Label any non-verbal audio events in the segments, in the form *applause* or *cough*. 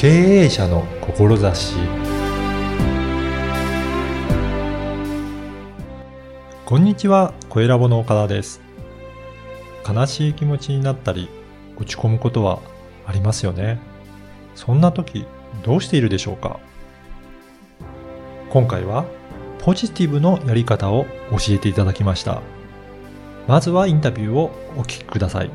経営者の志こんにちは、小ラボの岡田です。悲しい気持ちになったり、落ち込むことはありますよね。そんな時、どうしているでしょうか？今回は、ポジティブのやり方を教えていただきました。まずはインタビューをお聞きください。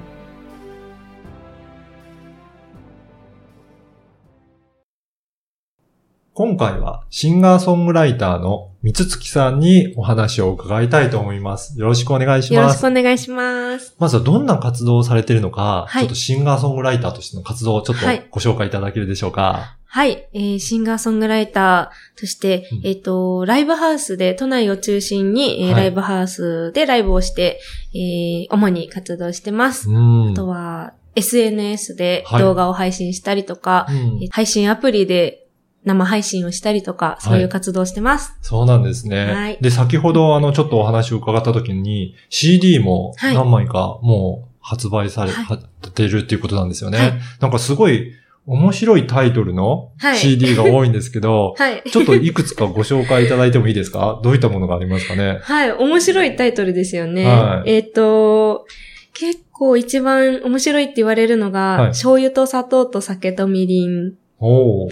今回はシンガーソングライターの三月さんにお話を伺いたいと思います。よろしくお願いしよろしくます。お願いします。まずはどんな活動をされているのか、はいちょっとシンガーソングライターとしての活動をちょっとはいご紹介いただけるでしょうか。はい、えーシンガーソングライターとして、うんえっ、と、ライブハウスで、都内を中心に、えーはいライブハウスでライブをして、えー主に活動してます。うん。あとは、SNS ではい動画を配信したりとか、うんえー配信アプリで生配信をしたりとか、そういう活動をしてます。そうなんですね。はいで、先ほどあの、ちょっとお話を伺った時に、CD もはい何枚かもう発売され、はてるっていうことなんですよね。はいなんかすごい面白いタイトルのはい CD が多いんですけど、*laughs* はい。ちょっといくつかご紹介いただいてもいいですか？どういったものがありますかね？はい、面白いタイトルですよね。はいえっ、と、結構一番面白いって言われるのが、はい醤油と砂糖と酒とみりん。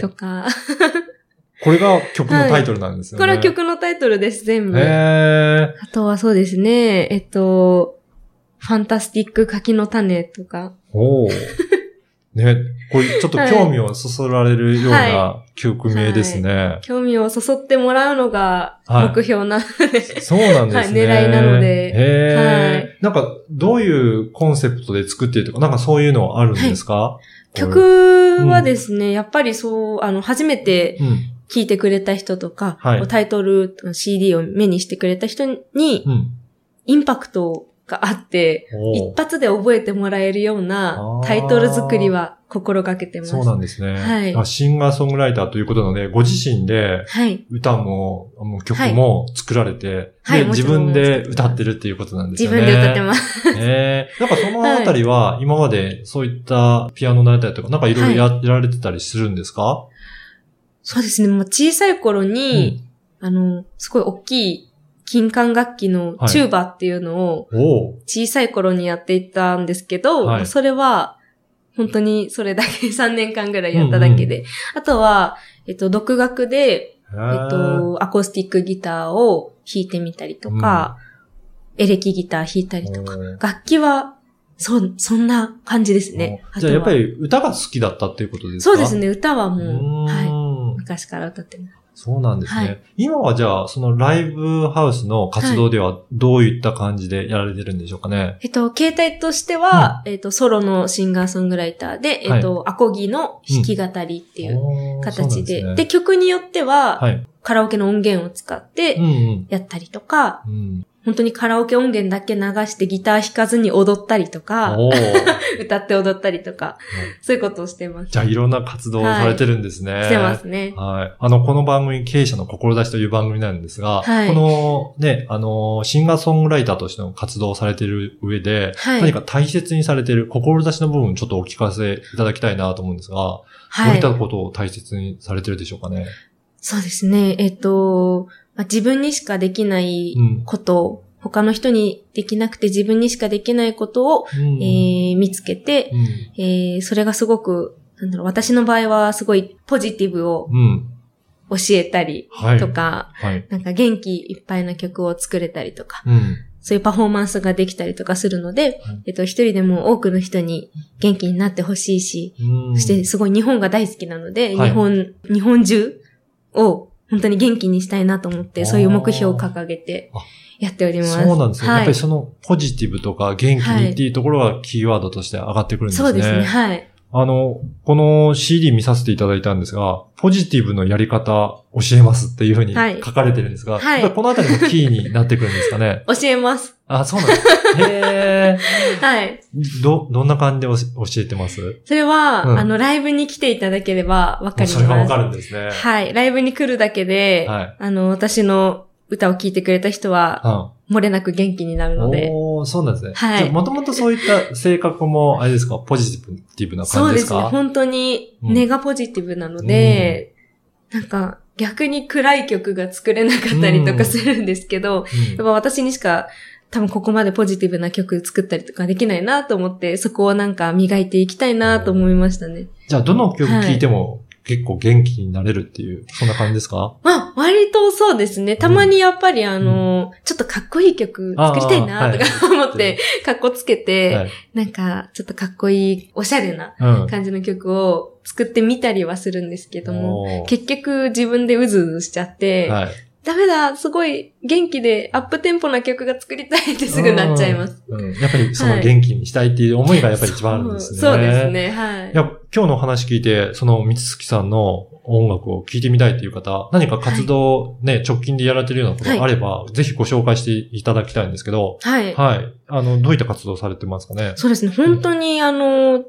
とか、これが曲のタイトルなんですよね。これは曲のタイトルです、全部。へあえ。とはそうですね、えっと、ファンタスティック柿の種とか。おお。ね、これちょっと興味をそそられるようなは曲名ですね。興味をそそってもらうのがはい。目標なので、そうなんですね。はい狙いなので。へえ、はい。なんか、どういうコンセプトで作っているとか、なんかそういうのはあるんですか、曲はですね、やっぱりそう、あの、初めてうん。聴いてくれた人とか、タイトル、CD を目にしてくれた人に、うん。インパクトがあって、一発で覚えてもらえるようなタイトル作りは心がけてます。そうなんですね。はいあシンガーソングライターということなので、ご自身ではい。歌も、もう曲も作られて、で、はい自分で歌ってるっていうことなんですね。分で歌ってます。ええ *laughs* なんかそのあたりは、今までそういったピアノのやったりとか、なんかいろいろやられてたりするんですか、そうですね。もう小さい頃に、あの、すごい大きい金管楽器のチューバっていうのを小さい頃にやっていたんですけど、はい。それは本当にそれだけ *laughs* 3年間ぐらいやっただけで。あとは、えっと、独学で、ええっと、アコースティックギターを弾いてみたりとか、エレキギター弾いたりとか、楽器は、そ、そんな感じですね。じゃあやっぱり、り歌が好きだったっていうことですか？そうです。ね、歌はもう、はい、昔から歌ってます。そうなんですね。はい今はじゃあ、そのライブハウスの活動ではどういった感じでやられてるんでしょうかね？えっと、形態としては、えっと、ソロのシンガーソングライターで、えっと、アコギの弾き語りっていう形で、うなんすね曲によっては、はい。カラオケの音源を使っうんてうん。やったりとか、うん、本当にカラオケ音源だけ流してギター弾かずに踊ったりとか、*laughs* 歌って踊ったりとか、そういうことをしてます。じゃあいろんな活動をされてるんですね。してますね。はい。あの、この番組、経営者の志という番組なんですが、はいこのね、あの、シンガーソングライターとしての活動をされている上で、はい何か大切にされている志の部分ちょっとお聞かせいただきたいなと思うんですが、どうはいいっ。たことを大切にされてるでしょうかね？そうですね。えっと、まあ自分にしかできないうん。こと、他の人にできなくて自分にしかできないことを、うんえー見つけて、うんえーそれがすごく、なんだろう、私の場合はすごいポジティブをうん。教えたりはい。とか、はい。なんか元気いっぱいな曲を作れたりとか、うん。そういうパフォーマンスができたりとかするので、はいえっと、一人でも多くの人に元気になってほしいし、うんそしてすごい日本が大好きなので、はい日本、日本中を本当に元気にしたいなと思って、そういう目標を掲げてあやっております。そうなんですね。はいやっぱりそのポジティブとか元気にっていうところがキーワードとして上がってくるんですね。そうですね、はい。あの、この CD 見させていただいたんですが、ポジティブのやり方教えますっていうふうにはい書かれてるんですが、はいやっぱりこのあたりもキーになってくるんですかね？*laughs* 教えます。あ、そうなんです。へ *laughs* はい。ー。ど、どんな感じで教えてます？それは、うんあの、ライブに来ていただければわかります。それがわかるんですね。はい。ライブに来るだけで、はいあの、私の歌を聴いてくれた人は、漏れなく元気になるので。おーそうなんですね。はいもともとそういった性格も、あれですか、ポジティブなそうですすね。感じでか本当に根がポジティブなので、なんか逆に暗い曲が作れなかったりとかするんですけど、うんやっぱ私にしか多分ここまでポジティブな曲作ったりとかできないなと思って、そこをなんか磨いていきたいなと思いましたね。じゃあ、どの曲聴いても結構元気になれるっていう、そんな感じですか？まあ、割とそうですね。たまにやっぱりあの、ちょっとかっこいい曲作りたいなとか思って、*laughs* かっこつけて、はい。なんかちょっとかっこいい、おしゃれなうん。感じの曲を作ってみたりはするんですけども、おー結局自分でうずうずしちゃって、はい。ダメだ、すごい元気でアップテンポな曲が作りたいってすぐなっちゃいます。うん。やっぱりその元気にしたいっていう思いがやっぱり一番あるんですね。そうそうです。ね、はい。いや、今日の話聞いて、その三月さんの音楽を聴いてみたいっていう方、何か活動ね、直近でやられてるようなことがあれば、ぜひご紹介していただきたいんですけど、はい。はい。あの、どういった活動されてますかね？そうですね。本当に、あの、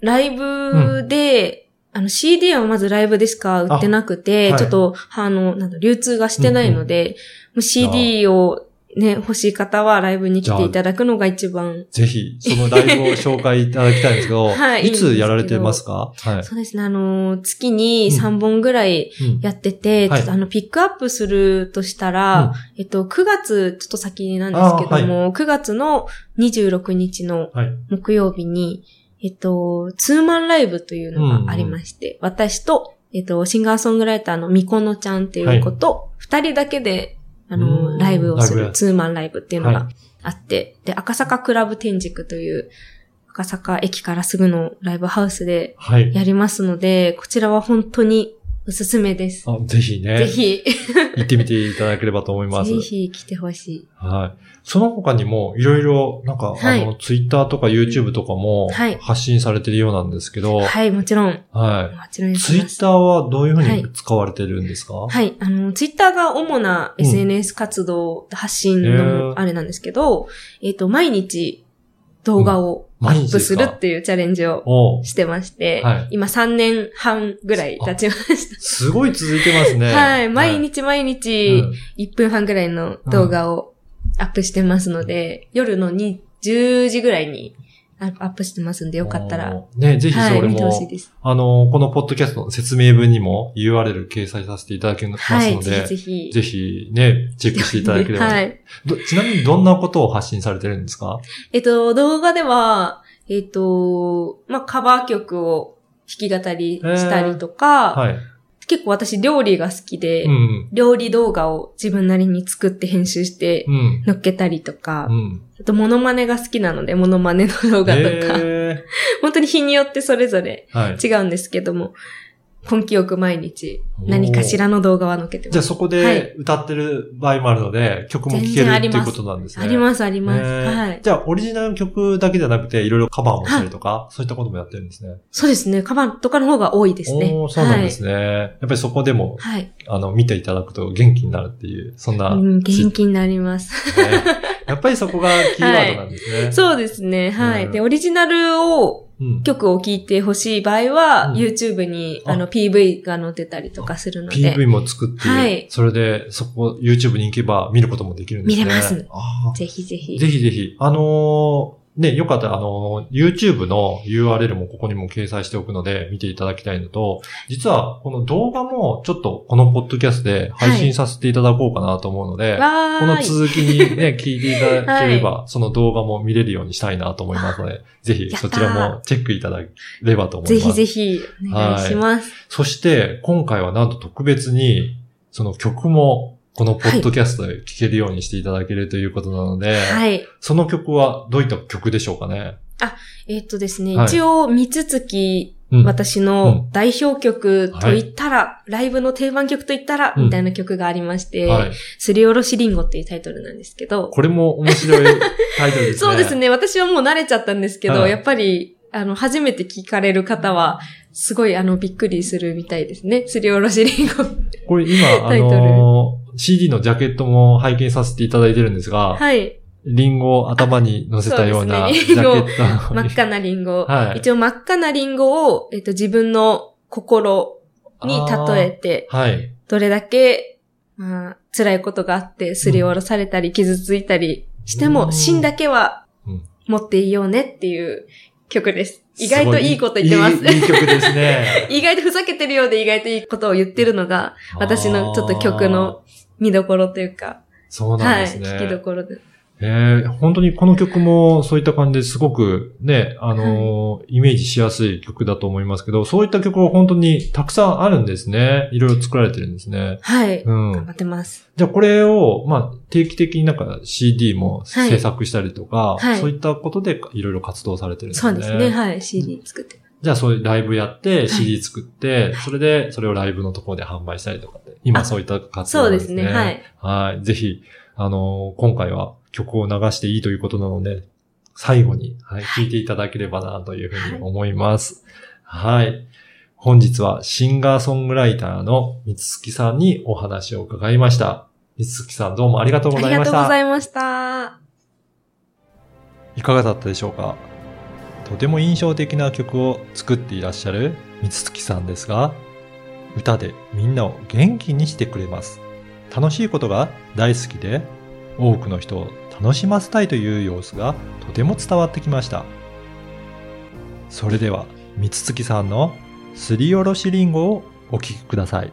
ライブで、あの、CD はまずライブでしか売ってなくて、あはいちょっと、あの、なんだ、流通がしてないので、もう CD をね、欲しい方はライブに来ていただくのが一番。ぜひ、そのライブを紹介いただきたいんですけど、*laughs* はいいつやられてますかはい。そうですね。あの、月に3本ぐらいうんやってて、はいちょっとあの、ピックアップするとしたら、えっと、9月、ちょっと先なんですけども、9月の26日のはい。木曜日に、えっと、ツーマンライブというのがありまして、私と、えっと、シンガーソングライターのミコノちゃんっていう子と、二、人だけで、あうの、ん。ライブをするツーマンライブっていうのはがあって、で、赤坂クラブ天竺という、赤坂駅からすぐのライブハウスではい。やりますので、こちらは本当におすすめです。あぜひね。ぜひ、*laughs* 行ってみていただければと思います。ぜひ来てほしい。はい。その他にも、いろいろ、なんか、はいあの、ツイッターとか YouTube とかもはい、発信されてるようなんですけど、はい。はい、もちろん。もちろん。ツイッターはどういうふうはいに使われてるんですか？はい。あの、ツイッターが主なうん SNS 活動、発信へーのあれなんですけど、えっ、と、毎日動画をア毎日ップでするっていうチャレンジをしてまして、はい今3年半ぐらい経ちましすごい続いてますた。ね。*laughs* はい。毎日毎日うん1分半ぐらいの動画をアップしてますので、夜のに10時ぐらいにアップしてますんで、よかったら、ね、ぜひはい、それも、です。あの、このポッドキャストの説明文にも URL 掲載させていただきますはい、ので、ぜひぜひ。ぜひね、チェックしていただければ。はい。*laughs* どちなみにどんなことを発信されてるんですか？*laughs* えっと、動画では、えっと、まあ、カバー曲を弾き語りしたりとか、はい。結構私料理が好きで、うん。料理動画を自分なりに作って編集してうん。乗っけたりとか、うん。あとモノマネが好きなので、モノマネの動画とか、へ *laughs* 本当に日によってそれぞれーはい。違うんですけども、根気よく毎日何かしらの動画は載っけてます。じゃあそこはいで歌ってる場合もあるので、曲も聴けるっていうことなんですね。あります、あります。はい。じゃあ、オリジナル曲だけじゃなくて、いろいろカバーもしたりとか、そういったこともやってるんですね。そうですね。カバンとかの方が多いですね。おーそうなんですね。やっぱりそこでも、はい。はい。あの、見ていただくと元気になるっていう、そんな、うん、元気になります。ねやっぱりそこがキーワードなんですね。*laughs* そうですね。はい。うんで、オリジナルを、うん。曲を聴いてほしい場合は、うん YouTube に、ああの、PV が載ってたりとかするので。PV も作って、はいそれで、そこ、YouTube に行けば見ることもできるんですね。見れますぜひぜひ。ぜひぜひ。あのーね、よかったら、あのー YouTube の URL もここにも掲載しておくので、見ていただきたいのと、実は、この動画も、ちょっと、このポッドキャストで配信させていただこうかなと思うので、わこの。続きにね、*laughs* 聞いていただければ、その動画も見れるようにしたいなと思いますので、ぜひそちらもチェックいただければと思います。ぜひぜひ、お願いします。そして、今回はなんと特別に、その曲も、このポッドキャストで聴けるようにしていただけるということなので、はい。その曲はどういった曲でしょうかね？えっとですね、はい一応、三つ月、うん私の代表曲と言ったら、ライブの定番曲と言ったら、うんみたいな曲がありまして、はい。すりおろしリンゴっていうタイトルなんですけど、これも面白いタイトルですね。そうです。ね。私はもう慣れちゃったんですけど、はいやっぱり、あの、初めて聞かれる方は、すごい、あの、びっくりするみたいですね。すりおろしリンゴ。これ今、あタイトルのー CD のジャケットも拝見させていただいてるんですが、はい。リンゴを頭に乗せたようなジャケット。真っ赤なリンゴ。*laughs* はい一応真っ赤なリンゴを、えっと、自分の心に例えて、はい。どれだけ、まあ、辛いことがあって、すりおろされたり、傷ついたりしても、うん芯だけはうん持っていようねっていう曲です。意外といいこと言ってます。いいいい曲ですね。*laughs* 意外とふざけてるようで意外といいことを言ってるのが、私のちょっと曲の見どころというか、そうなんはい、ですね。聞きどころで。ええ本当にこの曲もそういった感じですごくね、あのーイメージしやすい曲だと思いますけど、そういった曲は本当にたくさんあるんですね。いろいろ作られてるんですね。はい。うん。頑張ってます。じゃあこれを、まあ、定期的になんか CD もはい制作したりとか、はいそういったことでいろいろ活動されてるんですね。そうですね。はい。CD 作って。じゃあそういうライブやって、CD 作って、それで、それをライブのところで販売したりとかって、今あそういった活動そうですね。はい。はい。ぜひ、あのー今回は曲を流していいということなので、最後に、はい、聴いていただければなというふうに思います。はい。本日はシンガーソングライターの三月さんにお話を伺いました。三月さんどうもありがとうごありがとうございました。ざいました。いかがだったでしょうか？とても印象的な曲を作っていらっしゃる三月さんですが、歌でみんなを元気にしてくれます。楽しいことが大好きで、多くの人を楽しませたいという様子がとても伝わってきました。それでは、三月さんのすりおろしりんごをお聴きください。